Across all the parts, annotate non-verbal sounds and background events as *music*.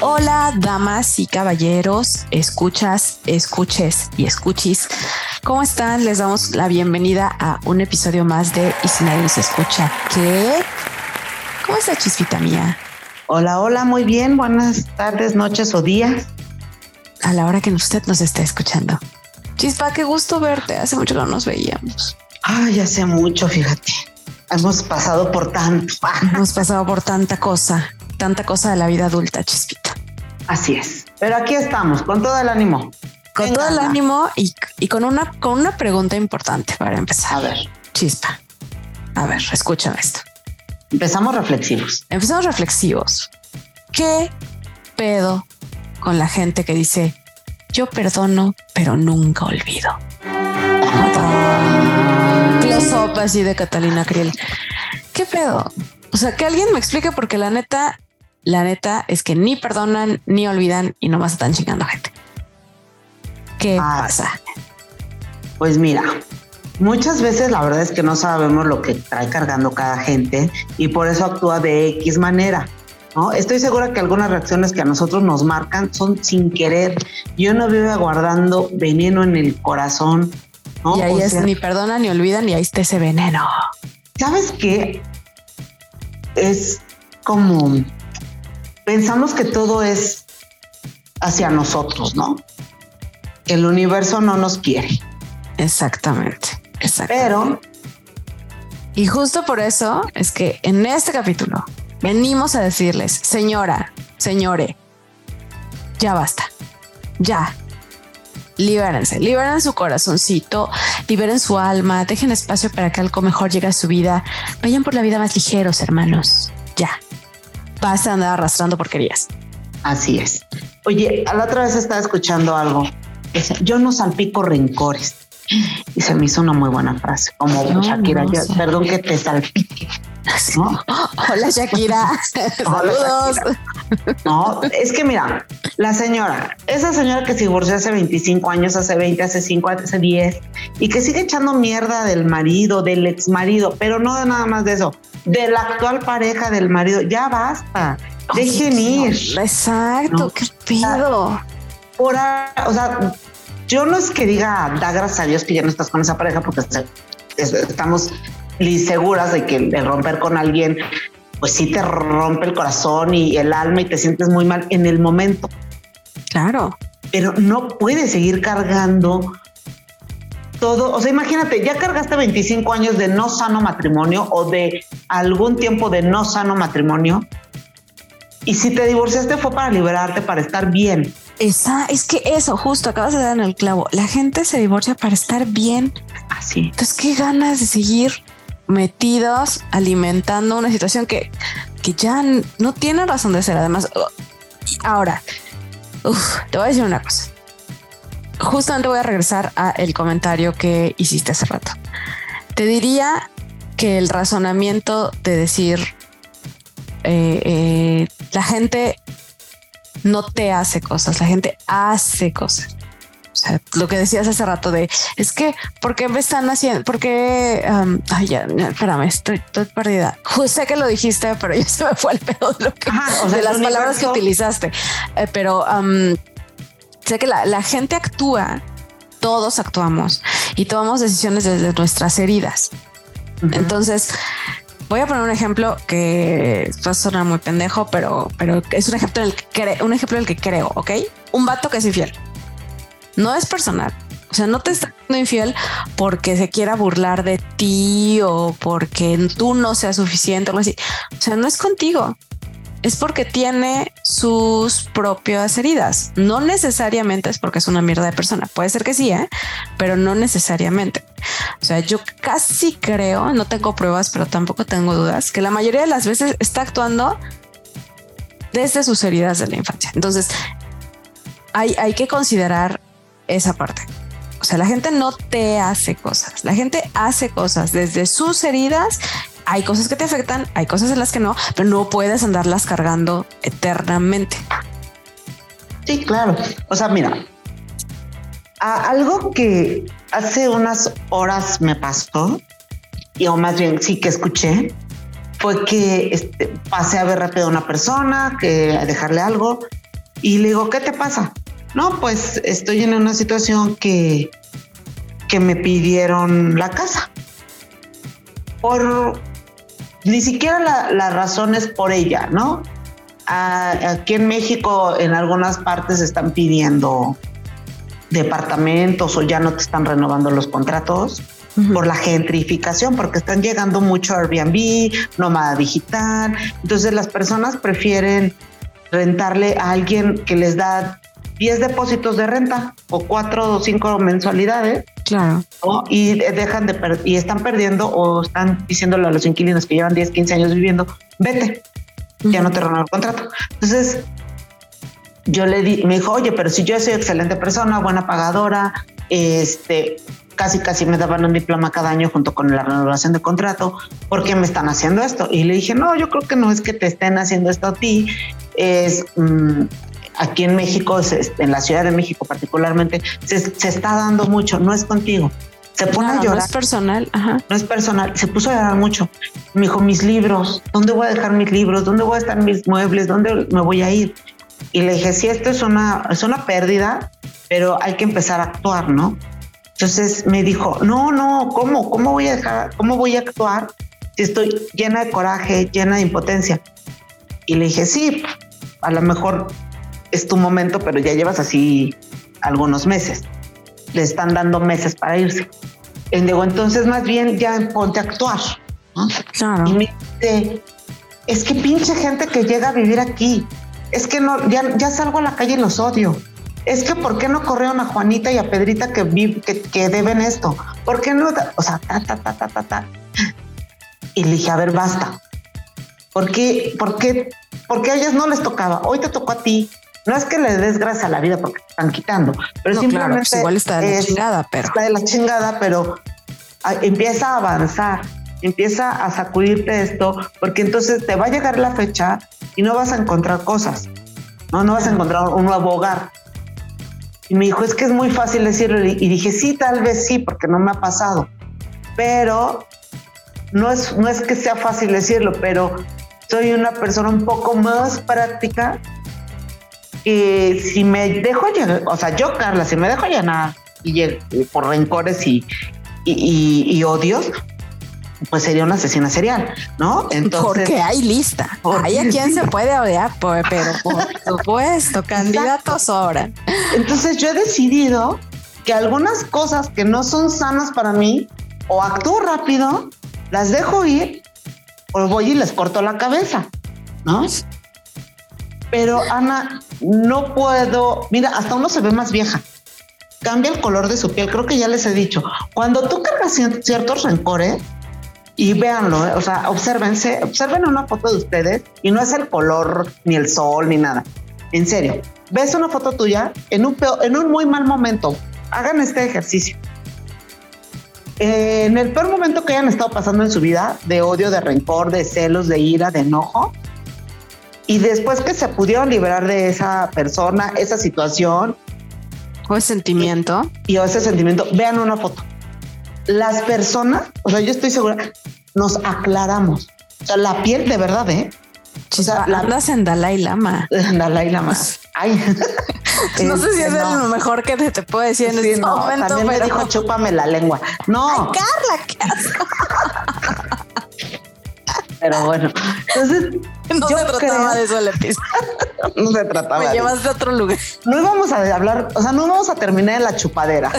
Hola, damas y caballeros, escuchas, escuches y escuchis. ¿Cómo están? Les damos la bienvenida a un episodio más de Y si nadie nos escucha, ¿qué? ¿Cómo está chispita mía? Hola, hola, muy bien. Buenas tardes, noches o días. A la hora que usted nos esté escuchando. Chispa, qué gusto verte. Hace mucho que no nos veíamos. Ay, hace mucho, fíjate. Hemos pasado por tanto. Hemos pasado por tanta cosa, tanta cosa de la vida adulta, chispita. Así es. Pero aquí estamos, con todo el ánimo. Con Venga, todo el ánimo y, y con una con una pregunta importante para empezar. A ver, Chispa. A ver, escúchame esto. empezamos reflexivos. Empezamos reflexivos. ¿Qué pedo con la gente que dice yo perdono, pero nunca olvido? Close up así de Catalina Kriel. ¿Qué pedo? O sea, que alguien me explique porque la neta, la neta es que ni perdonan ni olvidan y nomás están chingando a gente. ¿Qué Ah, pasa? Pues mira, muchas veces la verdad es que no sabemos lo que trae cargando cada gente y por eso actúa de X manera. ¿no? Estoy segura que algunas reacciones que a nosotros nos marcan son sin querer. Yo no vive guardando veneno en el corazón. ¿no? Y ahí O es sea, ni perdonan ni olvidan y ahí está ese veneno. ¿Sabes qué? Es como pensamos que todo es hacia nosotros, ¿no? Que el universo no nos quiere, Exactamente. Pero Y justo por eso es que en este capítulo venimos a decirles, señora, señore, ya basta, ya. Libérense, liberen su corazoncito, liberen su alma, dejen espacio para que algo mejor llegue a su vida. Vayan por la vida más ligeros, hermanos. Ya. Basta de andar arrastrando porquerías. así es. Oye, a la otra vez estaba escuchando algo. Yo no salpico rencores. Y se me hizo una muy buena frase, como Shakira, no yo- perdón que te salpique. ¿no? *laughs* Hola Shakira. *laughs* Saludos. No, es que mira, la señora, esa señora que se divorció hace 25 años, hace 20, hace 5, hace 10, y que sigue echando mierda del marido, del ex marido, pero no de nada más de eso, de la actual pareja del marido, ya basta, dejen ir. Exacto, No. qué pedo. Por o sea, yo no es que diga, da gracias a Dios que ya no estás con esa pareja, porque estamos seguras de que el romper con alguien, pues sí te rompe el corazón y el alma y te sientes muy mal en el momento. Claro. pero no puedes seguir cargando todo. O sea, imagínate, ya cargaste 25 años de no sano matrimonio o de algún tiempo de no sano matrimonio. Y si te divorciaste fue para liberarte, para estar bien. Esa, es que eso, justo acabas de dar en el clavo. La gente se divorcia para estar bien. Así. Entonces, qué ganas de seguir metidos alimentando una situación que, que ya no tiene razón de ser. Además, ahora, uf, te voy a decir una cosa. Justamente voy a regresar a el comentario que hiciste hace rato. Te diría que el razonamiento de decir eh, eh, la gente no te hace cosas, la gente hace cosas. O sea, lo que decías hace rato de es que, ¿por qué me están haciendo? ¿Por qué? um, ay, ya, ya, espérame, estoy, estoy perdida. Ju- Sé que lo dijiste, pero ya se me fue el pedo de, lo que, Ajá, o sea, de las palabras que utilizaste. Eh, pero um, sé que la, la gente actúa, todos actuamos y tomamos decisiones desde nuestras heridas. Entonces, voy a poner un ejemplo que va a sonar muy pendejo, pero, pero es un ejemplo en el que un ejemplo en el que creo, ¿ok? Un vato que es infiel. No es personal. O sea, no te está siendo infiel porque se quiera burlar de ti o porque tú no seas suficiente o algo así. O sea, no es contigo. Es porque tiene sus propias heridas. No necesariamente es porque es una mierda de persona. Puede ser que sí, ¿eh? pero no necesariamente. O sea, yo casi creo, no tengo pruebas, pero tampoco tengo dudas, que la mayoría de las veces está actuando desde sus heridas de la infancia. Entonces, hay, hay que considerar esa parte. O sea, la gente no te hace cosas, la gente hace cosas desde sus heridas. Hay cosas que te afectan, hay cosas en las que no, pero no puedes andarlas cargando eternamente. Sí, claro. O sea, mira, algo que hace unas horas me pasó, y o más bien sí que escuché, fue que este, pasé a ver rápido a una persona, que dejarle algo, y le digo, ¿qué te pasa? No, pues estoy en una situación que, que me pidieron la casa. Por ni siquiera la, razón es por ella, ¿no? aquí en México, en algunas partes están pidiendo departamentos o ya no te están renovando los contratos por la gentrificación, porque están llegando mucho Airbnb, nómada digital. Entonces las personas prefieren rentarle a alguien que les da 10 depósitos de renta o 4 o 5 mensualidades. Claro. Y dejan de y están perdiendo o están diciéndole a los inquilinos que llevan 10, 15 años viviendo, vete, ya no te renuevo el contrato. Entonces, yo le di, me dijo, oye, pero si yo soy excelente persona, buena pagadora, este, casi casi me daban un diploma cada año junto con la renovación de contrato, ¿por qué me están haciendo esto? Y le dije, no, yo creo que no es que te estén haciendo esto a ti, es mm, aquí en México, en la Ciudad de México particularmente, se, está dando mucho, no es contigo. Se pone a llorar. No es personal. No es personal. Se puso a llorar mucho. Me dijo, mis libros, ¿dónde voy a dejar mis libros? ¿Dónde voy a estar mis muebles? ¿Dónde me voy a ir? Y le dije, sí, esto es una, es una pérdida, pero hay que empezar a actuar, ¿no? Entonces me dijo, no, no, ¿cómo? ¿Cómo voy a dejar, cómo voy a actuar si estoy llena de coraje, llena de impotencia? Y le dije, sí, a lo mejor es tu momento, pero ya llevas así algunos meses. Le están dando meses para irse. Y digo, entonces más bien ya ponte a actuar. Y me dice, es que pinche gente que llega a vivir aquí. Es que no, ya, ya salgo a la calle y los odio. Es que ¿por qué no corrieron a Juanita y a Pedrita que, que, que deben esto? ¿Por qué no? O sea, ta, ta, ta, ta, ta, ta. Y le dije, a ver, basta. ¿Por qué, por qué, porque a ellas no les tocaba? Hoy te tocó a ti. No es que le des gracias a la vida porque te están quitando, pero simplemente pues igual está de la chingada, pero está de la chingada, pero empieza a avanzar, empieza a sacudirte esto, porque entonces te va a llegar la fecha y no vas a encontrar cosas, no, no vas a encontrar un nuevo hogar. Y me dijo, es que es muy fácil decirlo. Y dije, sí, tal vez sí, porque no me ha pasado. Pero no es, no es que sea fácil decirlo, pero soy una persona un poco más práctica y si me dejo llenar, o sea, yo, Carla, si me dejo llenar y, por rencores y, y, odios, pues sería una asesina serial, ¿no? Entonces, porque hay lista. Hay a quien se puede odiar, pero por *laughs* supuesto, candidatos sobran. Entonces yo he decidido que algunas cosas que no son sanas para mí, o actúo rápido, las dejo ir, o voy y les corto la cabeza, ¿no? Pero Ana, no puedo, mira, hasta uno se ve más vieja. Cambia el color de su piel, creo que ya les he dicho. Cuando tú cargas ciertos rencores, y véanlo, ¿eh? o sea, observense, observen una foto de ustedes y no es el color, ni el sol, ni nada. En serio, ves una foto tuya en un, en un muy mal momento. Hagan este ejercicio. En el peor momento que hayan estado pasando en su vida, de odio, de rencor, de celos, de ira, de enojo, y después que se pudieron liberar de esa persona, esa situación. O ese sentimiento. Y, o ese sentimiento, vean una foto. Las personas, o sea, yo estoy segura, nos aclaramos. O sea, la piel de verdad, ¿eh? O sea, la, andas en Dalai Lama. *laughs* Dalai Lama. Ay. *laughs* no sé si es este, lo mejor que te, puedo decir en este momento. También me dijo, chúpame la lengua. No. Carla, qué asco. *laughs* Pero bueno, entonces. *laughs* No se trataba de eso el *laughs* no se trataba. Me llevaste a otro lugar. No íbamos a hablar, o sea, no vamos a terminar en la chupadera.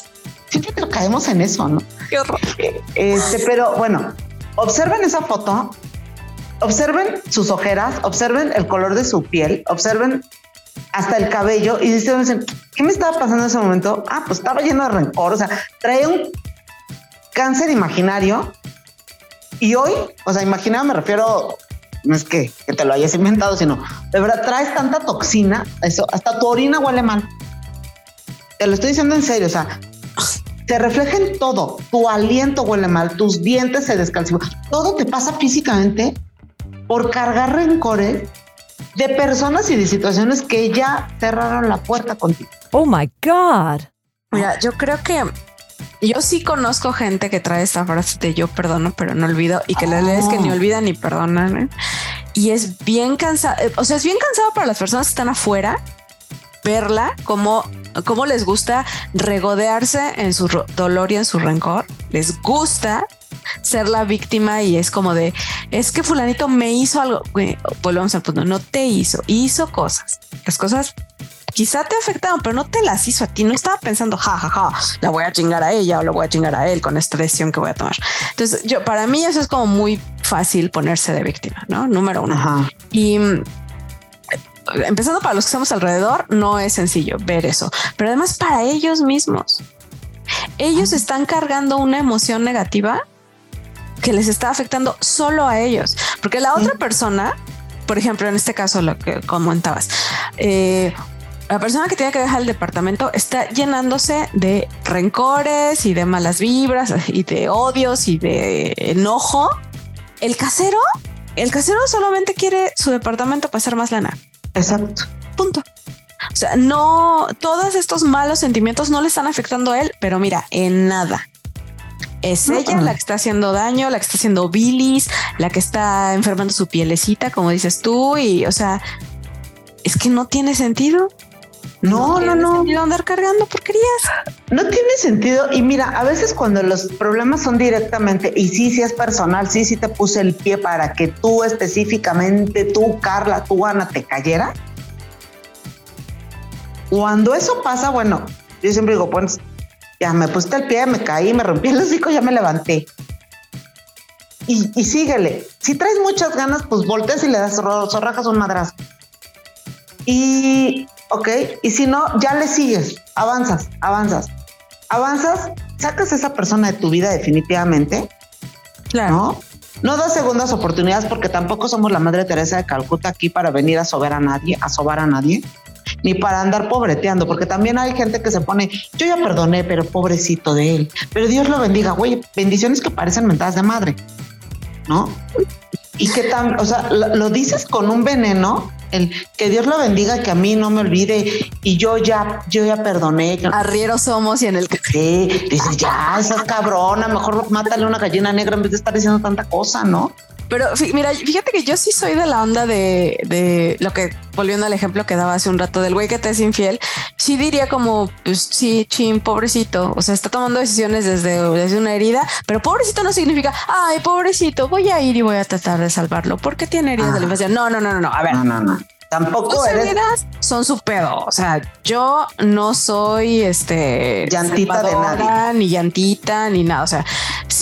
*laughs* Siempre caemos en eso, ¿no? Qué horror. Este, pero bueno, observen esa foto, observen sus ojeras, observen el color de su piel, observen hasta el cabello y dicen, ¿qué me estaba pasando en ese momento? Ah, pues estaba lleno de rencor, o sea, trae un cáncer imaginario y hoy, o sea, imagina, me refiero, no es que, te lo hayas inventado, sino de verdad traes tanta toxina, eso, hasta tu orina huele mal. te lo estoy diciendo en serio, o sea, se refleja en todo. Tu aliento huele mal, tus dientes se descalcifican, todo te pasa físicamente por cargar rencores de personas y de situaciones que ya cerraron la puerta contigo. Oh my God. Mira, yo creo que yo sí conozco gente que trae esta frase de yo perdono, pero no olvido y que la ley es que ni olvidan ni perdonan. ¿eh? Y es bien cansado. O sea, es bien cansado para las personas que están afuera verla como cómo les gusta regodearse en su dolor y en su rencor. Les gusta ser la víctima y es como de es que fulanito me hizo algo. volvemos al punto. No te hizo, hizo cosas. Las cosas quizá te afectaron, pero no te las hizo a ti. No estaba pensando, ja, ja, ja, la voy a chingar a ella o lo voy a chingar a él con esta decisión que voy a tomar. Entonces, yo, para mí eso es como muy fácil ponerse de víctima, ¿no? Número uno. Y empezando para los que estamos alrededor, no es sencillo ver eso, pero además para ellos mismos, ellos están cargando una emoción negativa que les está afectando solo a ellos, porque la otra persona, por ejemplo, en este caso, lo que comentabas, eh, la persona que tiene que dejar el departamento está llenándose de rencores y de malas vibras y de odios y de enojo. El casero, el casero solamente quiere su departamento hacer más lana. Exacto. Punto. O sea, no, todos estos malos sentimientos no le están afectando a él, pero mira, en nada. Es ella la que está haciendo daño, la que está haciendo bilis, la que está enfermando su pielecita, como dices tú, y o sea, es que no tiene sentido. No, no, no. no. andar cargando porquerías. No tiene sentido. Y mira, a veces cuando los problemas son directamente, y sí, sí es personal, sí, sí te puse el pie para que tú específicamente, tú, Carla, tú, Ana, te cayera. Cuando eso pasa, bueno, yo siempre digo, pues ya me puse el pie, me caí, me rompí el hocico, ya me levanté. Y, y síguele. Si traes muchas ganas, pues volteas y le das zorrajas un madrazo. Y ¿ok? Y si no, ya le sigues, avanzas, avanzas, avanzas, sacas a esa persona de tu vida definitivamente. Claro. ¿no? No das segundas oportunidades porque tampoco somos la Madre Teresa de Calcuta aquí para venir a sobar a nadie, a sobar a nadie, ni para andar pobreteando, porque también hay gente que se pone, yo ya perdoné, pero pobrecito de él. Pero Dios lo bendiga, güey, bendiciones que parecen mentadas de madre, ¿no? Y que tan, o sea, lo dices con un veneno el que Dios lo bendiga, que a mí no me olvide y yo ya, yo ya perdoné. Arrieros somos y en el que sí, dices ya, esa cabrona, mejor mátale una gallina negra en vez de estar diciendo tanta cosa, ¿no? Pero mira, fíjate que yo sí soy de la onda de, de lo que, volviendo al ejemplo que daba hace un rato del güey que te es infiel, sí diría como, pues sí, chin, pobrecito. O sea, está tomando decisiones desde, desde una herida, pero pobrecito no significa, ay, pobrecito, voy a ir y voy a tratar de salvarlo porque tiene heridas de la infancia. No, no, no, no, no. A ver, no, no, no. Tampoco eres... son su pedo. O sea, yo no soy este llantita de nadie, ni llantita, ni nada. O sea,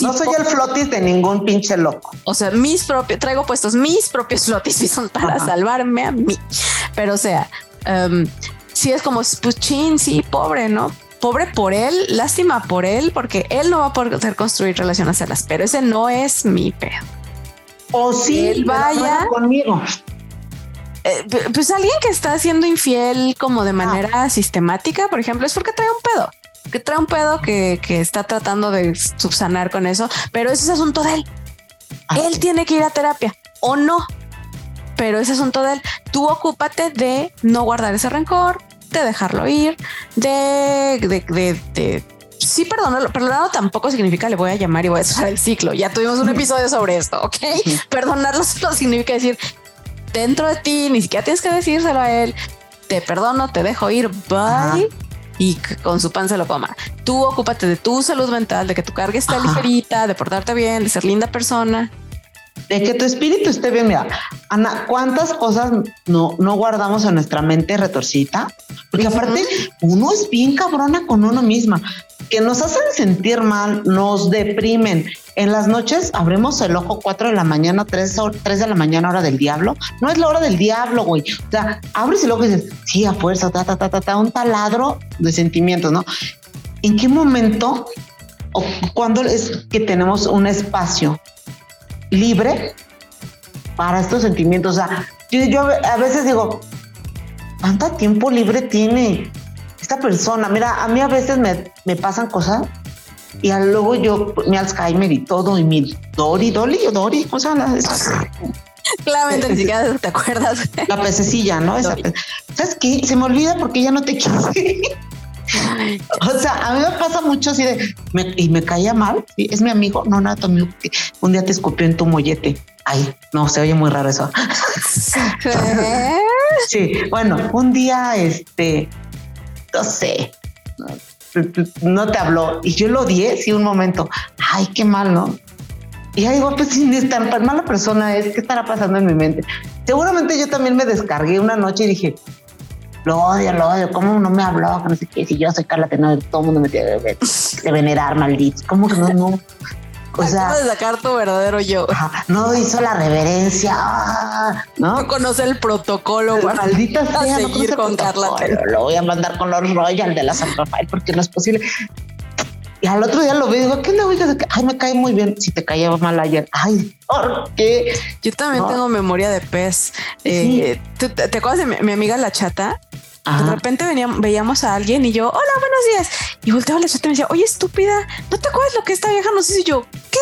no soy el flotis de ningún pinche loco. O sea, mis propios, traigo puestos mis propios flotis *laughs* y son para salvarme a mí. Pero o sea, um, si es como, pues chin, sí, pobre, ¿no? Pobre por él, lástima por él, porque él no va a poder construir relaciones sanas, pero ese no es mi pedo. O si él vaya conmigo. Eh, pues alguien que está siendo infiel como de ah. manera sistemática, por ejemplo, es porque trae un pedo, que trae un pedo que, está tratando de subsanar con eso, pero ese es asunto de él. Ah, él tiene que ir a terapia o no, pero ese asunto de él. Tú ocúpate de no guardar ese rencor, de dejarlo ir, de, de, de, sí, perdonarlo. Perdonarlo tampoco significa le voy a llamar y voy a cerrar el ciclo. Ya tuvimos un *laughs* episodio sobre esto, ok? Perdonarlo *laughs* solo significa decir dentro de ti, ni siquiera tienes que decírselo a él. Te perdono, te dejo ir, bye. Y con su pan se lo coma. Tú ocúpate de tu salud mental, de que tu carga esté ligerita, de portarte bien, de ser linda persona. De que tu espíritu esté bien. Mira, Ana, ¿cuántas cosas no, no guardamos en nuestra mente retorcita? Porque aparte, uno es bien cabrona con uno misma que nos hacen sentir mal, nos deprimen. En las noches abrimos el ojo 4 de la mañana, 3, 3 de la mañana, hora del diablo. No es la hora del diablo, güey. O sea, abres el ojo y dices, sí, a fuerza, ta, ta, ta, ta, ta, un taladro de sentimientos, ¿no? ¿En qué momento o cuándo es que tenemos un espacio libre para estos sentimientos? O sea, yo, yo a veces digo, ¿cuánto tiempo libre tiene esta persona, mira, a mí a veces me, me pasan cosas y luego yo, mi Alzheimer y todo, y mi Dori, Doli o Dori, ¿cómo se llama? Claramente ni siquiera te acuerdas. La pececilla, ¿no? Esa pe- ¿Sabes qué? Se me olvida porque ya no te quise. *laughs* O sea, a mí me pasa mucho así de, me- y me caía mal, ¿sí? es mi amigo, no, nada, tu amigo, un día te escupió en tu mollete. Ay, no, se oye muy raro eso. *laughs* *laughs* Sí, bueno, un día, este, no sé, no te habló y yo lo odié, sí, un momento. Ay, qué mal, ¿no? Y ahí digo, pues si es tan, mala persona es, ¿qué estará pasando en mi mente? Seguramente yo también me descargué una noche y dije, lo odio, lo odio, ¿cómo no me habló? No sé qué, si yo soy Carla Tenor, todo el mundo me tiene de, venerar, malditos. ¿Cómo que no? O sea, Acabas de sacar tu verdadero yo. ajá, no hizo la reverencia, ah, ¿no? No conoce el protocolo. para- Maldita a sea, no seguir conoce con. Carla. Lo voy a mandar con los Royal de la San Rafael porque no es posible. Y al otro día lo veo y digo, ¿qué oigas? Ay, me cae muy bien. Si te caía mal ayer. Ay, ¿por qué? Yo también No. tengo memoria de pez. Eh, ¿tú ¿te, te acuerdas de mi, mi amiga la chata? De Ajá. repente veníamos, veíamos a alguien y yo, hola, buenos días. Y volteaba la chata y me decía, oye, estúpida, ¿no te acuerdas lo que esta vieja nos hizo? Y yo, ¿qué?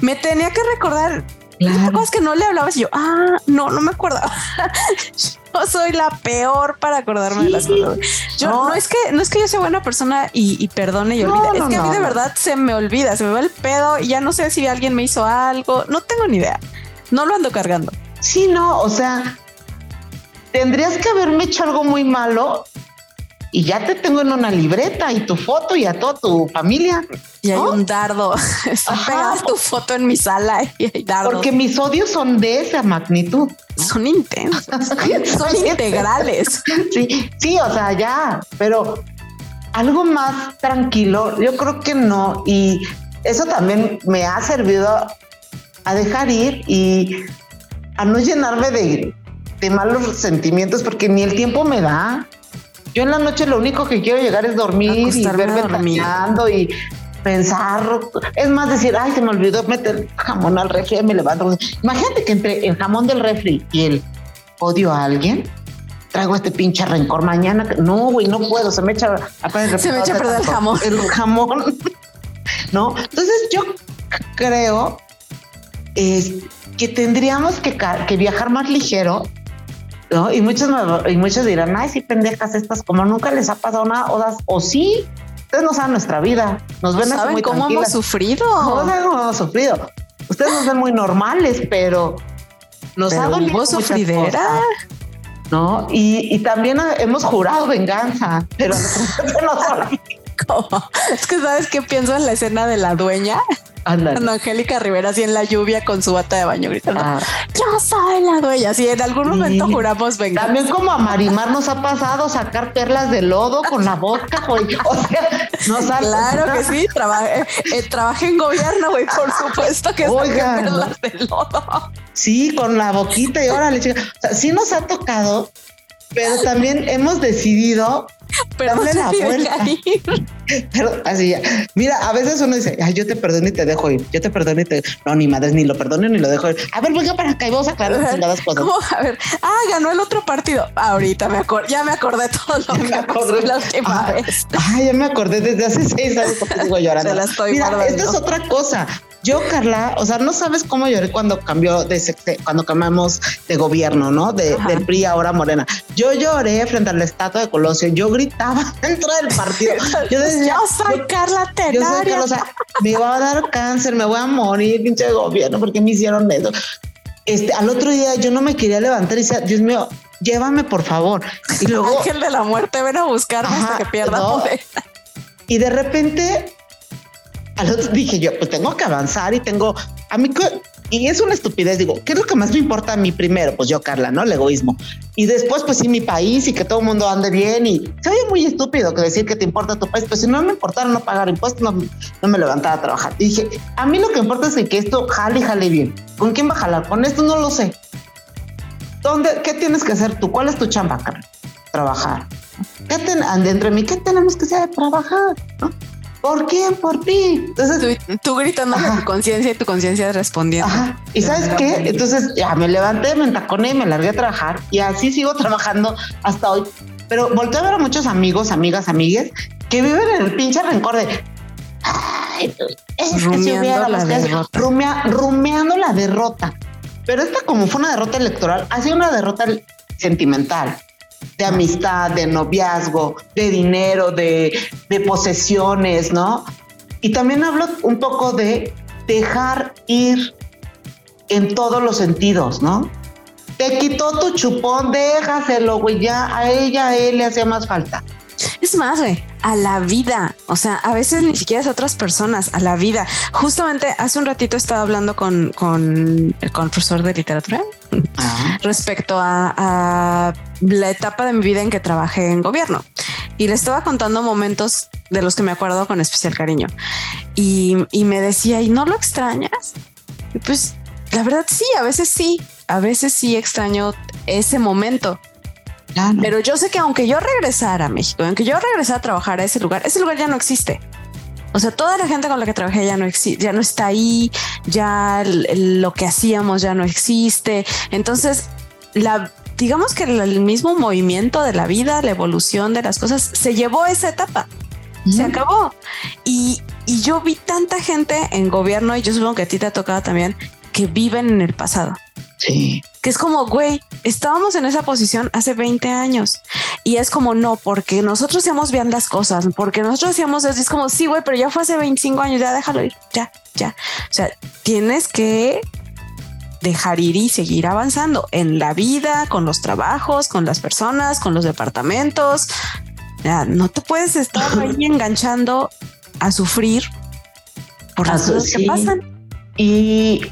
Me tenía que recordar. ¿No te Claro. acuerdas que no le hablabas? Y yo, ah, no, no me acordaba. *laughs* yo soy la peor para acordarme de las cosas. Yo No. no. es que no es que yo sea buena persona y, y perdone y No, olvide. no, es que a mí de verdad se me olvida, se me va el pedo y ya no sé si alguien me hizo algo. No tengo ni idea. No lo ando cargando. Sí, no, o sea, tendrías que haberme hecho algo muy malo y ya te tengo en una libreta y tu foto y a toda tu familia. Y hay ¿No? un dardo. *laughs* Tu foto en mi sala y hay dardos. Porque mis odios son de esa magnitud. son intensos. *laughs* son integrales. Sí, sí, o sea, ya, pero algo más tranquilo, yo creo que no. Y eso también me ha servido a dejar ir y a no llenarme de, de malos sentimientos porque ni el tiempo me da. Yo en la noche lo único que quiero llegar es dormir y verme ventaneando y pensar. Es más decir, ay, se me olvidó meter jamón al refri, me levanto. Imagínate que entre el jamón del refri y el odio a alguien, traigo este pinche rencor mañana. No, güey, no puedo. Se me echa, Se me echa a perder el jamón. El jamón. *laughs* no. Entonces yo creo es que tendríamos que viajar más ligero. ¿No? Y muchos y muchos dirán, ay, sí, pendejas estas, como nunca les ha pasado nada, o, das- o sí, ustedes no saben nuestra vida, nos ven así ¿Saben muy cómo hemos tranquilas. sufrido? No saben cómo hemos sufrido. Ustedes nos ven muy normales, pero nos Pero ha dolido sufridera. ¿no? Y, y también hemos jurado venganza, pero no. *laughs* *laughs* ¿Cómo? Es que sabes qué pienso en la escena de la dueña, Cuando Angélica Rivera así en la lluvia con su bata de baño gritando, Ah, yo soy la dueña. Si en algún momento Sí. juramos venganza. También como a Marimar nos ha pasado sacar perlas de lodo con la boca, güey. O sea, nos ha Claro que sí, trabajé, eh, trabajé en gobierno, güey, por supuesto que saqué Oigan. perlas de lodo. Sí, con la boquita y órale, chica. O sea, sí nos ha tocado, pero también hemos decidido, Pero Dale no la ir. *laughs* pero así ya. Mira, a veces uno dice, ay, yo te perdono y te dejo ir. Yo te perdono y te. No, ni madres, ni lo perdono ni lo dejo ir. A ver, venga para acá y vamos a aclarar las cosas. *laughs* ¿Cómo? A ver, ah, ganó el otro partido. Ahorita me acordé, ya me acordé todo lo *laughs* que me me acordé. pasó la última Ay, vez. Ay, ya me acordé desde hace seis años porque sigo llorando. Se la estoy Mira, guardando. esta es otra cosa. Yo, Carla, o sea, no sabes cómo lloré cuando cambió de secte- cuando cambiamos de gobierno, ¿no? De, Ajá. del PRI ahora Morena. Yo lloré frente a la estatua de Colosio. Yo gritaba *laughs* dentro del partido. *laughs* Yo decía, Yo soy yo- Carla yo sé que, Tenaria. o sea, me va a dar cáncer, me voy a morir, pinche gobierno, porque me hicieron eso. Este, al otro día yo no me quería levantar y decía, Dios mío, llévame por favor. Y *laughs* luego, Ángel de la muerte, ven a buscarme hasta Ajá, que pierda no. poder. y de repente, al otro dije yo, pues tengo que avanzar y tengo a mí, y es una estupidez. Digo, ¿qué es lo que más me importa a mí primero? Pues yo, Carla, ¿no? El egoísmo. Y después, pues sí, mi país y que todo el mundo ande bien. Y se muy estúpido que decir que te importa tu país. Pues si no me importara no pagar impuestos, no, no me levantaba a trabajar. Y dije, a mí lo que importa es que, esto jale y jale bien. ¿Con quién va a jalar? Con esto no lo sé. ¿Dónde, ¿Qué tienes que hacer tú? ¿Cuál es tu chamba, Carla? Trabajar. ¿Qué ¿qué tenemos que hacer? Trabajar. ¿no? ¿Por quién? Por ti. Entonces, Tú, tú gritando a tu conciencia y tu conciencia respondiendo. Ajá. ¿Y sabes qué? Entonces ya me levanté, me entaconé, me largué a trabajar y así sigo *laughs* trabajando hasta hoy. pero volteo a ver a muchos amigos, amigas, amigues que viven en el pinche rencor de Ay, es que si Rumiando hubiera la derrota. rumea- rumeando la derrota. Pero esta, como fue una derrota electoral, ha sido una derrota sentimental, de amistad, de noviazgo, de dinero, de, posesiones, ¿no? Y también hablo un poco de dejar ir en todos los sentidos, ¿no? Te quitó tu chupón, déjaselo, güey, ya a ella, a él le hacía más falta. Es más, güey, a la vida. O sea, a veces ni siquiera es a otras personas, a la vida. Justamente hace un ratito estaba hablando con, con, con el profesor de literatura respecto a, a la etapa de mi vida en que trabajé en gobierno. Y le estaba contando momentos de los que me acuerdo con especial cariño. Y, y me decía, ¿y no lo extrañas? Y pues la verdad sí, a veces sí, a veces sí extraño ese momento. Claro. Pero yo sé que aunque yo regresara a México, aunque yo regresara a trabajar a ese lugar, ese lugar ya no existe. O sea, toda la gente con la que trabajé ya no existe, ya no está ahí, ya lo que hacíamos ya no existe. Entonces, la digamos que el, el mismo movimiento de la vida, la evolución de las cosas, se llevó esa etapa. Se acabó. Y, y yo vi tanta gente en gobierno, y yo supongo que a ti te ha tocado también, que viven en el pasado Sí. que es como, güey, estábamos en esa posición hace 20 años y es como, no, porque nosotros hacíamos bien las cosas, porque nosotros hacíamos eso, es como, sí, güey, pero ya fue hace 25 años, ya déjalo ir, ya, ya. O sea, tienes que dejar ir y seguir avanzando en la vida, con los trabajos, con las personas, con los departamentos. Ya, no te puedes estar ahí *laughs* enganchando a sufrir por las cosas que pasan. Y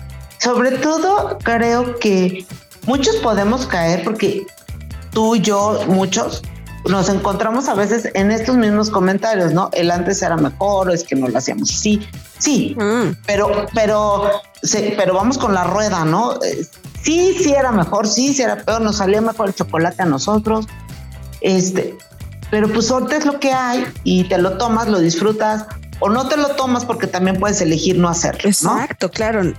sobre todo creo que muchos podemos caer porque tú, yo, muchos nos encontramos a veces en estos mismos comentarios, ¿no? El antes era mejor, es que no lo hacíamos así. Sí, Mm. pero, pero, se- pero vamos con la rueda, ¿no? Eh, Sí, sí era mejor, sí, sí era peor, nos salía mejor el chocolate a nosotros. Este, pero pues ahorita es lo que hay y te lo tomas, lo disfrutas o no te lo tomas porque también puedes elegir no hacerlo, ¿no? Exacto, claro.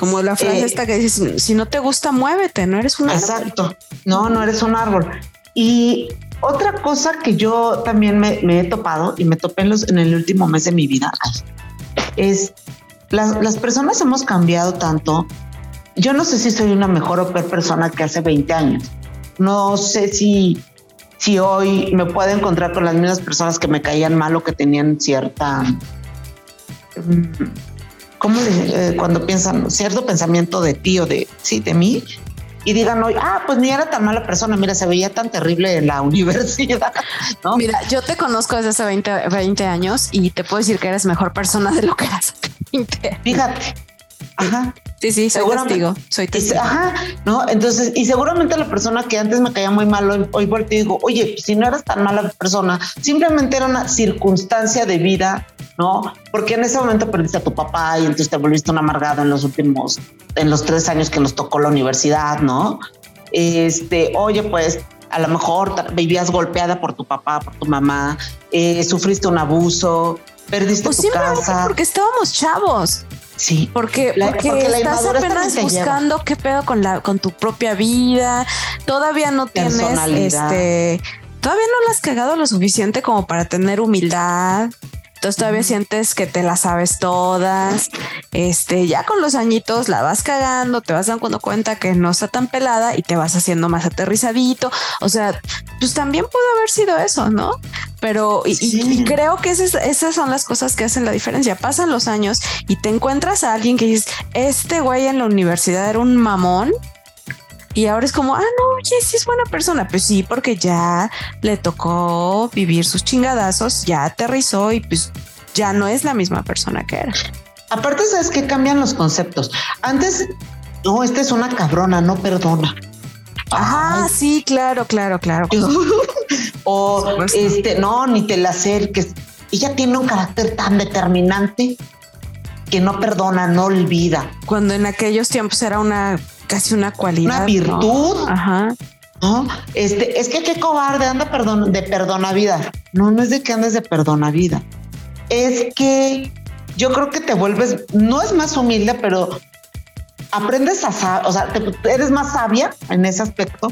Como la frase Eh, esta que dices, si no te gusta, muévete, no eres una. Exacto. No, no eres un árbol. Y otra cosa que yo también me, me he topado y me topé en, los, en el último mes de mi vida es las, las personas hemos cambiado tanto. Yo no sé si soy una mejor o peor persona que hace 20 años. No sé si, si hoy me puedo encontrar con las mismas personas que me caían mal o que tenían cierta. ¿Cómo le- eh, cuando piensan cierto pensamiento de ti o de sí, de mí? y digan hoy, ah, pues ni era tan mala persona, mira, se veía tan terrible en la *laughs* universidad, ¿no? Mira, yo te conozco desde hace 20, 20 años y te puedo decir que eres mejor persona de lo que eras hace 20. Fíjate. Ajá. Sí, sí, soy testigo. Soy Y testigo. ajá, ¿no? Entonces, y seguramente la persona que antes me caía muy mal, hoy, hoy vuelto y digo, oye, si no eras tan mala persona, simplemente era una circunstancia de vida, ¿no? Porque en ese momento perdiste a tu papá y entonces te volviste un amargado en los últimos, en los tres años que nos tocó la universidad, ¿no? Este, oye, pues a lo mejor vivías golpeada por tu papá, por tu mamá, eh, sufriste un abuso, perdiste Pues tu casa. porque estábamos chavos. Sí. Porque, La- porque, porque estás apenas buscando qué pedo con la con tu propia vida. Todavía no tienes este. Todavía no la has cagado lo suficiente como para tener humildad. Entonces todavía sientes que te las sabes todas. Este, ya con los añitos la vas cagando, te vas dando cuenta que no está tan pelada y te vas haciendo más aterrizadito. O sea, pues también pudo haber sido eso, ¿no? Pero y, y- Sí. y creo que esas, esas son las cosas que hacen la diferencia. Pasan los años y te encuentras a alguien que dices, este güey en la universidad era un mamón. Y ahora es como, ah, no, oye, sí es buena persona. Pues sí, porque ya le tocó vivir sus chingadazos, ya aterrizó y pues ya no es la misma persona que era. Aparte, sabes que cambian los conceptos. Antes, no, esta es una cabrona, no perdona. Ajá, Ay, sí, claro, claro, claro. *laughs* o este, no, ni te la acerques. Ella tiene un carácter tan determinante que no perdona, no olvida. Cuando en aquellos tiempos era una casi una cualidad. Una ¿no? virtud. Ajá. ¿no? Este, es que qué cobarde anda perdón, de perdona vida. No, no es de que andes de perdona vida. Es que yo creo que te vuelves, no es más humilde, pero aprendes a, o sea, te- eres más sabia en ese aspecto.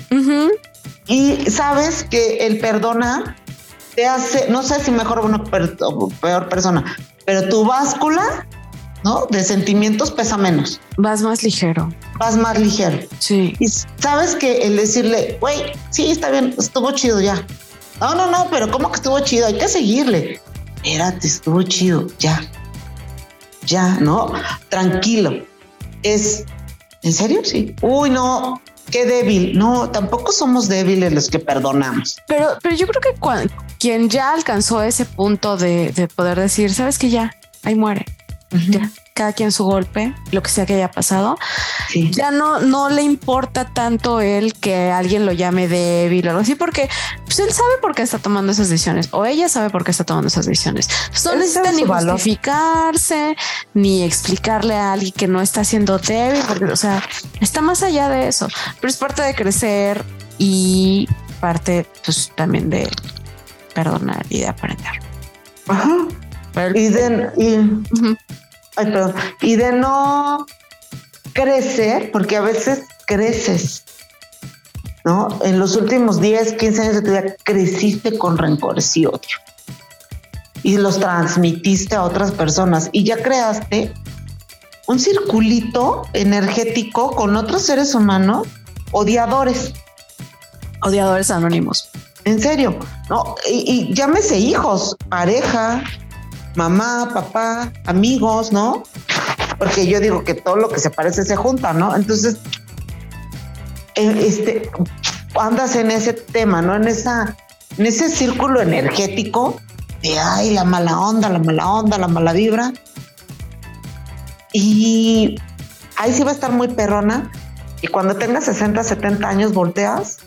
Y sabes que el perdonar te hace, no sé si mejor o peor persona, pero tu báscula, ¿no? De sentimientos pesa menos. Vas más ligero. Vas más ligero. Sí. Y sabes que el decirle, güey, sí, está bien, estuvo chido ya. No, no, no, pero ¿cómo que estuvo chido? Hay que seguirle. Espérate, estuvo chido, ya. Ya, ¿no? Tranquilo. Es, ¿en serio? Sí. Uy, no, qué débil. No, tampoco somos débiles los que perdonamos. Pero, pero yo creo que quien ya alcanzó ese punto de, de poder decir, sabes que ya, ahí muere. Ya, cada quien su golpe, lo que sea que haya pasado. Ya no, no le importa tanto él que alguien lo llame débil o algo así, porque pues, él sabe por qué está tomando esas decisiones o ella sabe por qué está tomando esas decisiones. No necesita ni justificarse ni explicarle a alguien que no está siendo débil, porque, o sea, está más allá de eso, pero es parte de crecer y parte pues también de perdonar y de aprender. Ajá y, de, y, de no crecer, porque a veces creces, ¿no? En los últimos 10, 15 años de tu vida creciste con rencores y odio. Y los transmitiste a otras personas y ya creaste un circulito energético con otros seres humanos odiadores. Odiadores anónimos. En serio, no, y llámese hijos, pareja, mamá, papá, amigos, ¿no? Porque yo digo que todo lo que se parece se junta, ¿no? Entonces, eh, este, andas en ese tema, ¿no? En esa, en ese círculo energético de ay, la mala onda, la mala onda, la mala vibra. Y ahí sí va a estar muy perrona. Y cuando tengas 60, 70 años, volteas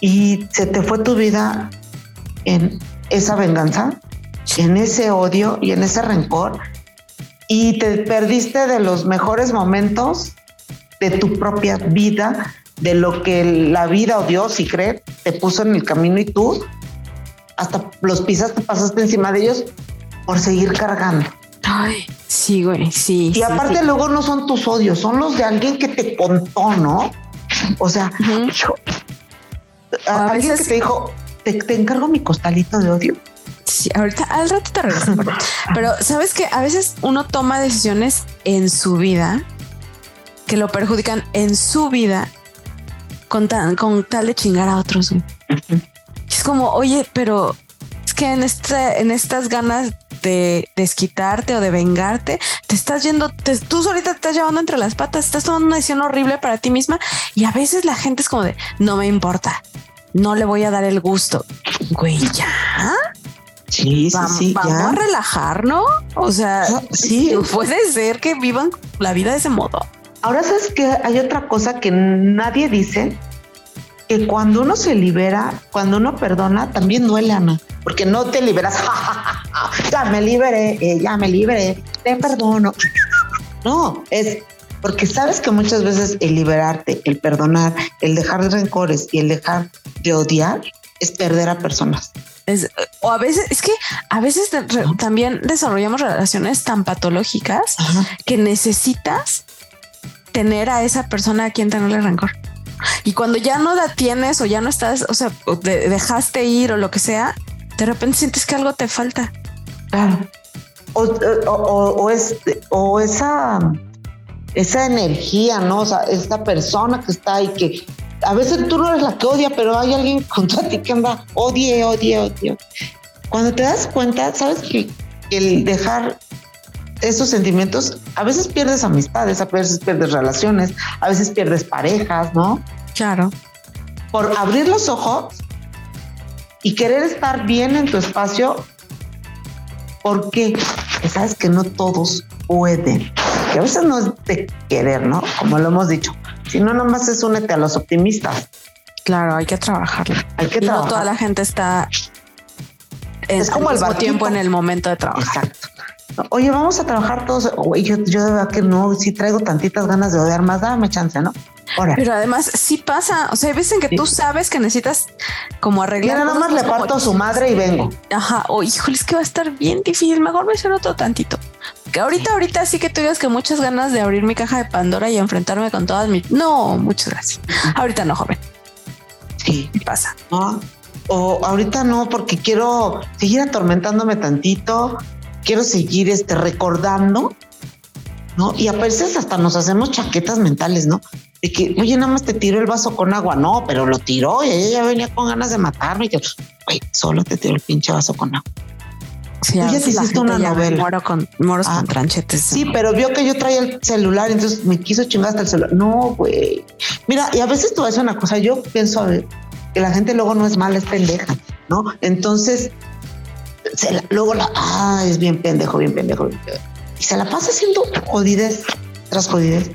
y se te fue tu vida en esa venganza en ese odio y en ese rencor y te perdiste de los mejores momentos de tu propia vida, de lo que la vida o Dios, si cree, te puso en el camino y tú hasta los pisas te pasaste encima de ellos por seguir cargando. Ay, sí, güey, sí. Y aparte luego no son tus odios, son los de alguien que te contó, ¿no? O sea, alguien que te dijo, te encargo mi costalito de odio Sí, ahorita al rato te regreso. pero sabes que a veces uno toma decisiones en su vida que lo perjudican en su vida con, con tal de chingar a otros. Es como, oye, pero es que en este, en estas ganas de desquitarte o de vengarte, te estás yendo, tú solita te estás llevando entre las patas, estás tomando una decisión horrible para ti misma y a veces la gente es como de, no me importa, no le voy a dar el gusto. Güey, ya. Sí, sí, sí. Vamos a relajar, ¿no? O sea, sí, *laughs* puede ser que vivan la vida de ese modo. Ahora sabes que hay otra cosa que nadie dice, que cuando uno se libera, cuando uno perdona, también duele, Ana, porque no te liberas, *laughs* ya me liberé, eh, ya me liberé, te perdono. *laughs* No, es porque sabes que muchas veces el liberarte, el perdonar, el dejar de rencores y el dejar de odiar es perder a personas o a veces es que a veces también desarrollamos relaciones tan patológicas que necesitas tener a esa persona a quien tenerle rencor. Y cuando ya no la tienes o ya no estás, o sea, dejaste ir o lo que sea, de repente sientes que algo te falta. Claro. O, es, o esa, esa energía, ¿no? O sea, esta persona que está ahí que a veces tú no eres la que odia, pero hay alguien *laughs* contra ti que anda odie, odie, odie. Cuando te das cuenta, sabes que el dejar esos sentimientos, a veces pierdes amistades, a veces pierdes relaciones, a veces pierdes parejas, ¿no? Claro. Por abrir los ojos y querer estar bien en tu espacio, porque sabes que no todos pueden. Que a veces no es de querer, ¿no? Como lo hemos dicho. Si no, nomás es únete a los optimistas. Claro, hay que trabajarlo. Hay que trabajar. No toda la gente está en, es como el mismo tiempo en el momento de trabajar. Exacto. Oye, vamos a trabajar todos. Oye, yo, yo de verdad que no, si traigo tantitas ganas de odiar más, dame chance, ¿no? Ahora. Pero además sí pasa, o sea, hay veces en que tú sabes que necesitas como arreglar. nada más le parto a su madre y vengo. Ajá, o híjole, es que va a estar bien difícil, mejor me otro tantito. Que ahorita, ahorita sí que tú digas que muchas ganas de abrir mi caja de Pandora y enfrentarme con todas mis... No, muchas gracias. Ahorita no, joven. Sí. Pasa. ¿no? O ahorita no, porque quiero seguir atormentándome tantito, quiero seguir este, recordando, ¿no? Y a veces hasta nos hacemos chaquetas mentales, ¿no? De que, oye, nada más te tiró el vaso con agua, no, pero lo tiró y ella ya venía con ganas de matarme. Y que, güey, solo te tiró el pinche vaso con agua. Sí, Tú ya hiciste una ya novela. Muero con, moros Ah. con tranchetes. Sí, pero vio que yo traía el celular, entonces me quiso chingar hasta el celular. No, güey. Mira, y a veces tú ves una cosa, yo pienso a ver, que la gente luego no es mala, es pendeja, ¿no? Entonces, se la- luego la, ah, es bien pendejo, bien pendejo, bien pendejo. Y se la pasa haciendo jodidez tras jodidez.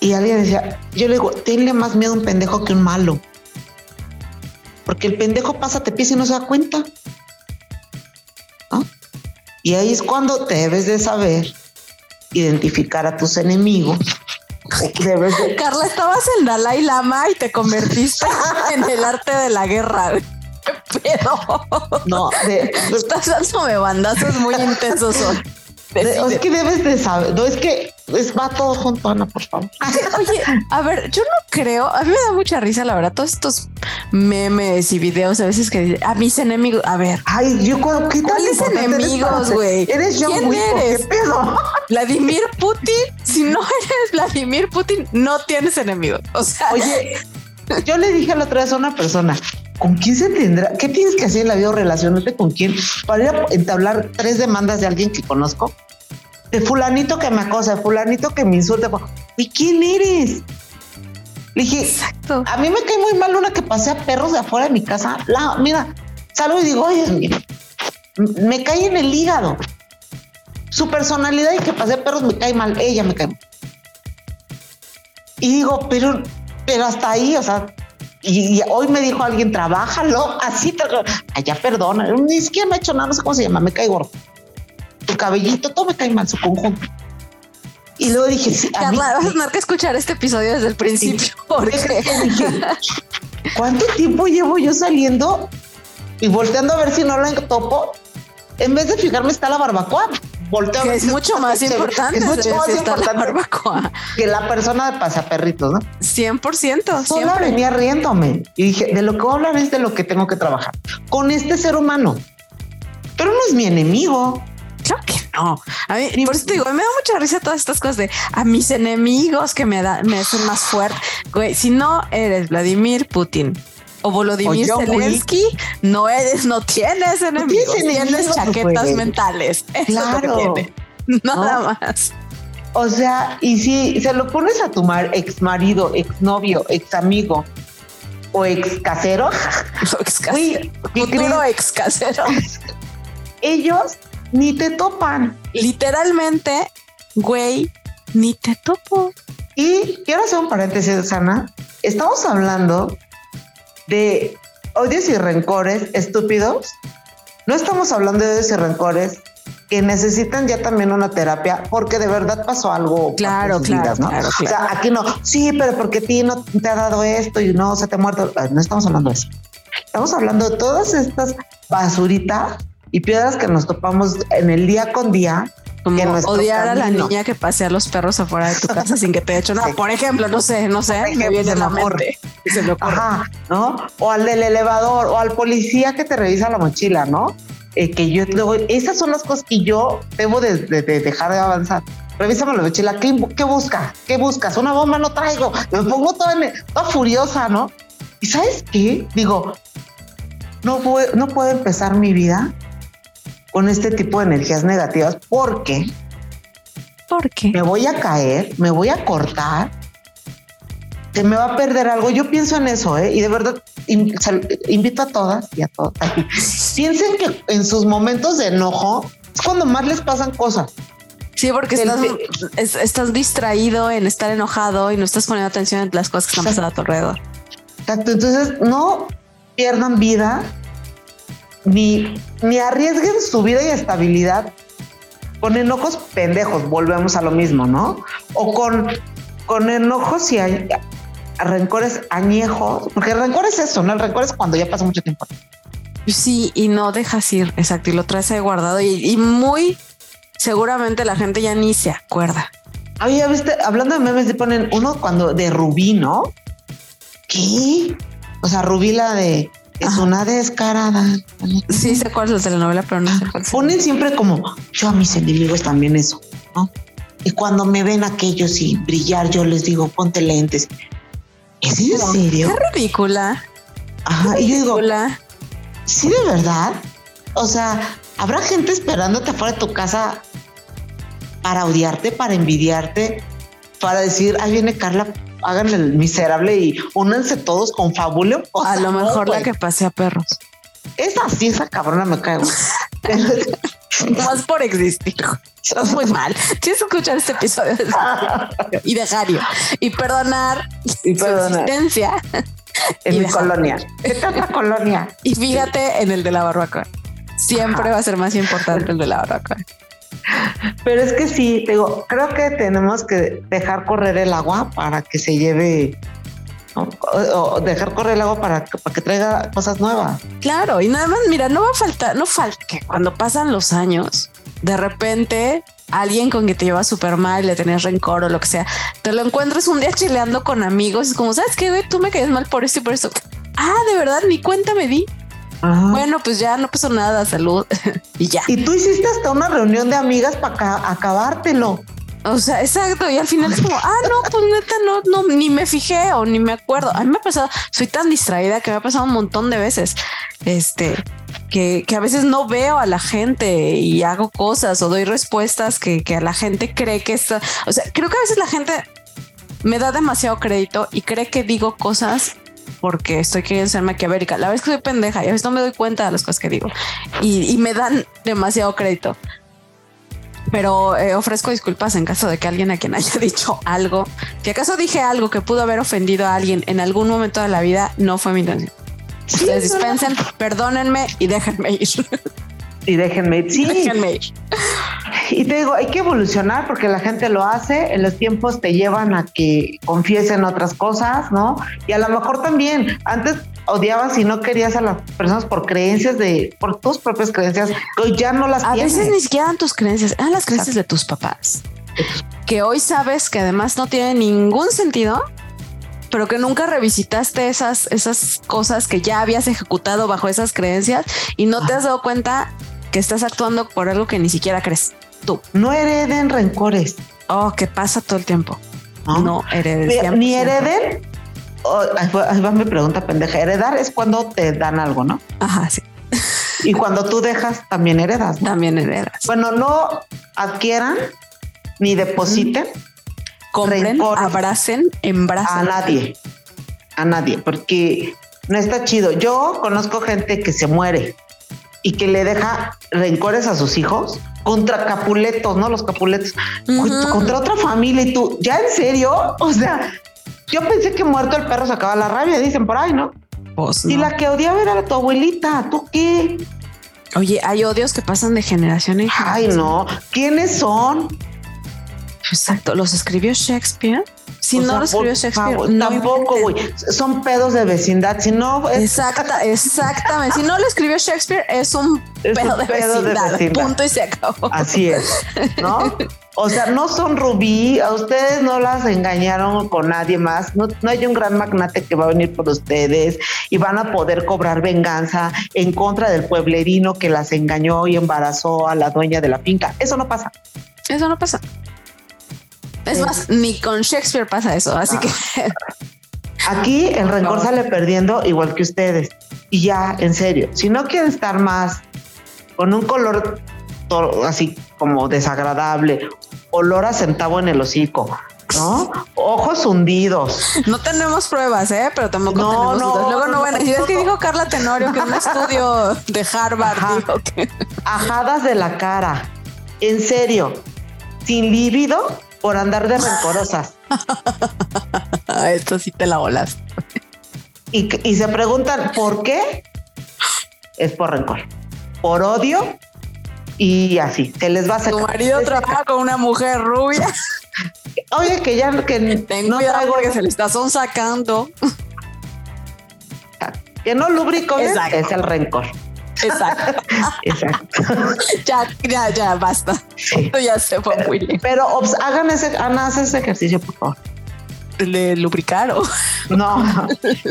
Y alguien decía, yo le digo, tenle más miedo a un pendejo que un malo. Porque el pendejo pasa, te pisa y no se da cuenta. Y ahí es cuando debes de saber identificar a tus enemigos. Debes de- Carla, estabas en Dalai Lama y te convertiste *laughs* en el arte de la guerra. *laughs* ¿Qué pedo? no, de- Estás dándome bandazos muy intensos hoy. Es que debes de saber. No es que es, va todo junto, Ana, por favor. *laughs* Oye, a ver, yo no creo, a mí me da mucha risa, la verdad, todos estos memes y videos a veces que dicen, a mis enemigos, a ver, Ay, yo qué tan ¿Cuáles enemigos, güey? Eres John ¿Quién Wick, ¿o eres? ¿Qué pedo? *laughs* Vladimir Putin, si no eres Vladimir Putin, no tienes enemigos. O sea, Oye, yo le dije la otra vez a una persona, ¿con quién se tendrá? ¿Qué tienes que hacer en la vida o relacionarte con quién para ir a entablar tres demandas de alguien que conozco? De fulanito que me acosa, de fulanito que me insulta. ¿Y quién eres? Le dije, exacto. a mí me cae muy mal una que pasea perros de afuera de mi casa. La, mira, salgo y digo, oye, mira, me cae en el hígado. Su personalidad y que pasea perros me cae mal. Ella me cae mal. Y digo, pero, pero hasta ahí, o sea, y, y hoy me dijo alguien, trabájalo, *laughs* así ya perdona, ni siquiera me ha hecho nada, no sé cómo se llama, me cae gordo. Su cabellito, todo me cae mal, su conjunto. Y luego dije, sí, a mí- Carla, vas a tener que escuchar este episodio desde el principio. Porque Dije, ¿Cuánto tiempo llevo yo saliendo y volteando a ver si no la topo? En vez de fijarme está la barbacoa. Volteo a que es mucho más importante Es mucho más la importante barbacoa. que la persona de pasaperritos, ¿no? 100%, Sola venía riéndome y dije, de lo que voy a hablar es de lo que tengo que trabajar con este ser humano. Pero no es mi enemigo. Claro que no. A mí, por eso te digo, me da mucha risa todas estas cosas de a mis enemigos que me, da, me hacen más fuerte. Güey, si no eres Vladimir Putin o Volodymyr O Zelensky, no eres, no tienes enemigos, tienes, enemigos, chaquetas güey. mentales. *laughs* Eso Claro. es lo que tiene. Nada ¿No? más. O sea, y si se lo pones a tu mar, ex marido, ex novio, ex amigo o ex casero, *laughs* Ex Güey, ¿qué Futuro crees? ex casero. *laughs* ellos ni te topan. Literalmente, güey, ni te topo. Y quiero hacer un paréntesis, Ana. Estamos hablando de odios y rencores estúpidos. No estamos hablando de odios y rencores que necesitan ya también una terapia porque de verdad pasó algo. Claro, claro, vidas, ¿no? claro, O claro. sea, aquí no. Sí, pero porque a ti no te ha dado esto y no se te ha muerto. Ay, No estamos hablando de eso. Estamos hablando de todas estas basuritas y piedras que nos topamos en el día con día. Como odiar a la niña que pasea los perros afuera de tu casa sin que te hecho nada. Sí. Por ejemplo, no sé, no sé, me viene la mente. Se me ocurre. Ajá, ¿no? O al del elevador, o al policía que te revisa la mochila, ¿no? Eh, que yo luego, esas son las cosas que yo debo de, de- de dejar de avanzar. Revísame la mochila, ¿qué, qué busca? ¿Qué buscas? Una bomba no traigo. Me pongo toda, toda furiosa, ¿no? ¿Y sabes qué? Digo, no, pue- no puedo empezar mi vida con este tipo de energías negativas porque ¿Por qué? me voy a caer, me voy a cortar, se me va a perder algo. Yo pienso en eso, ¿eh? Y de verdad invito a todas y a todos. *laughs* Piensen que en sus momentos de enojo es cuando más les pasan cosas. Sí, porque Del- estás, es- estás distraído en estar enojado y no estás poniendo atención en las cosas que están pasando a tu alrededor. Exacto. Entonces, no pierdan vida ni, ni arriesguen su vida y estabilidad con enojos pendejos. Volvemos a lo mismo, ¿no? O con, con enojos y a- a rencores añejos, porque el rencor es eso, ¿no? El rencor es cuando ya pasó mucho tiempo. Sí, y no dejas ir, exacto, y lo traes ahí guardado y, y muy seguramente la gente ya ni se acuerda. Oye, ¿ya viste? Hablando de memes, te ponen uno cuando de Rubí, ¿no? ¿Qué? O sea, Rubí la de es Ajá. una descarada. Sí, cuál es la telenovela, pero no cuál es. Ponen siempre como yo a mis enemigos también eso, ¿no? Y cuando me ven aquellos y brillar, yo les digo, ponte lentes. ¿Es en serio? Qué ridícula. Ajá. Y yo digo, sí, de verdad. O sea, habrá gente esperándote afuera de tu casa para odiarte, para envidiarte, para decir, ahí viene Carla, hagan el miserable y únanse todos con fabuleo. O A lo mejor la que pasea perros. Esa sí, esa cabrona me cae. *laughs* Más por existir. Estás muy mal. Tienes que escuchar este episodio y dejarlo y perdonar Y su perdonar. existencia. en Y mi dejar. colonia. Esta otra colonia. Y fíjate en el de la barbacoa. Siempre va a ser más importante el de la barbacoa. Pero es que sí, digo, creo que tenemos que dejar correr el agua para que se lleve, o, dejar correr el agua para, para que traiga cosas nuevas. Claro, y nada más, mira, no va a faltar, no falta que cuando pasan los años, de repente alguien con que te llevas súper mal, le tenés rencor o lo que sea, te lo encuentras un día chileando con amigos, es como, ¿sabes qué, güey? Tú me caes mal por esto y por esto. Ah, de verdad, ni cuenta me di. Ajá. Bueno, pues ya no pasó nada, salud *laughs* y ya. Y tú hiciste hasta una reunión de amigas para acabártelo. O sea, exacto. Y al final es como, ah, no, pues neta, no, no, ni me fijé o ni me acuerdo. A mí me ha pasado, soy tan distraída que me ha pasado un montón de veces. Este, que, que a veces no veo a la gente y hago cosas o doy respuestas que, que a la gente cree que está. O sea, creo que a veces la gente me da demasiado crédito y cree que digo cosas porque estoy queriendo ser maquiavélica. La vez que soy pendeja y a veces no me doy cuenta de las cosas que digo y, y me dan demasiado crédito. Pero eh, ofrezco disculpas en caso de que alguien a quien haya *laughs* dicho algo, si acaso dije algo que pudo haber ofendido a alguien en algún momento de la vida, no fue mi intención. Les dispensen, perdónenme y déjenme ir. Y déjenme ir. Sí, *laughs* déjenme ir. Y te digo, hay que evolucionar porque la gente lo hace, en los tiempos te llevan a que confiesen otras cosas, ¿no? Y a lo mejor también, antes odiabas y no querías a las personas por creencias de, por tus propias creencias, que hoy ya no las A tienes. veces ni siquiera eran tus creencias, eran las creencias de tus papás. Que hoy sabes que además no tiene ningún sentido, pero que nunca revisitaste esas, esas cosas que ya habías ejecutado bajo esas creencias y no te has dado cuenta que estestás actuando por algo que ni siquiera crees tú. No hereden rencores, Oh, que pasa todo el tiempo. ¿no? No heredes. Ni- 100%. Ni hereden. oh, ahí va- ahí va mi pregunta pendeja. Heredar es cuando te dan algo, ¿no? Ajá, sí. Y cuando tú dejas, también heredas. ¿no? También heredas. Bueno, no adquieran ni depositen Compren, rencores. abracen, embracen. a nadie, a nadie, porque no está chido. Yo conozco gente que se muere y que le deja rencores a sus hijos contra capuletos, ¿no? Los capuletos, contra otra familia y tú, ¿ya en serio? *laughs* O sea, yo pensé que muerto el perro sacaba la rabia, dicen por ahí, ¿no? Pues Y no. la que odiaba era tu abuelita, ¿tú qué? Oye, hay odios que pasan de generación en Ay, generación. no, ¿quiénes son? Exacto. ¿Los escribió Shakespeare? Si O no sea, lo escribió Shakespeare, favor, no tampoco, güey. Son pedos de vecindad. Si no, es Exacta, *laughs* exactamente. Si no lo escribió Shakespeare, es un Es pedo, un de, pedo de vecindad. vecindad. Punto y se acabó. Así es, ¿no? O sea, no son rubí, a ustedes no las engañaron con nadie más, no, no hay un gran magnate que va a venir por ustedes y van a poder cobrar venganza en contra del pueblerino que las engañó y embarazó a la dueña de la finca. Eso no pasa. Eso no pasa. Es más, ni con Shakespeare pasa eso. Así Ah. que *laughs* Aquí el rencor sale perdiendo igual que ustedes. Y ya, en serio, si no quieren estar más con un color así como desagradable, olor a centavo en el hocico, ¿no? Ojos hundidos, no tenemos pruebas, ¿eh? Pero tampoco No, tenemos no, dudas. Luego no, no, van a decir, es que dijo Carla Tenorio que en un *laughs* estudio de Harvard Ajá. dijo que... ajadas de la cara, en serio, sin líbido por andar de rencorosas. *laughs* Esto sí te la volas. Y, y se preguntan, ¿por qué? Es por rencor, por odio y así, se les va a Tu secar. marido trabaja con una mujer rubia. Oye, que ya que Ten no cuidado porque se le está sacando. que no lubrico Exacto. es el rencor. Exacto. Exacto. *laughs* ya, ya, ya, basta. Sí. Ya se fue muy lejos. Pero obs- hagan ese, hagan ese ejercicio, por favor. el de lubricar o No,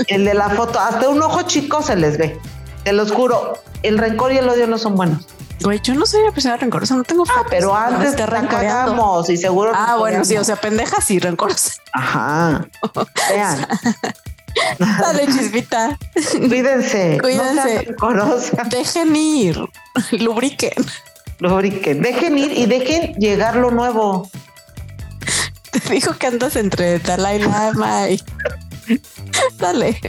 el de la foto, hasta un ojo chico se les ve. Te los juro, el rencor y el odio no son buenos. güey, yo no soy una persona rencorosa, no tengo Ah, pero fotos, antes esté te cagamos y seguro. Ah, bueno, sí, o sea, pendeja sí, rencorosa. Ajá. *laughs* Vean, *laughs* Dale, chispita. cuídense. Cuídense. No sean. Dejen ir, lubriquen. Lubriquen. Dejen ir y dejen llegar lo nuevo. Te dijo que andas entre Dalai Lama y. *laughs* Dale,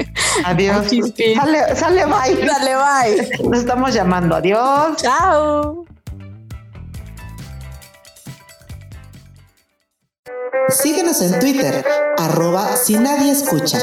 Adiós. Ay. Sale, sale, bye. dale, bye. Nos estamos llamando. Adiós. Chao. Síguenos en Twitter, arroba si nadie escucha.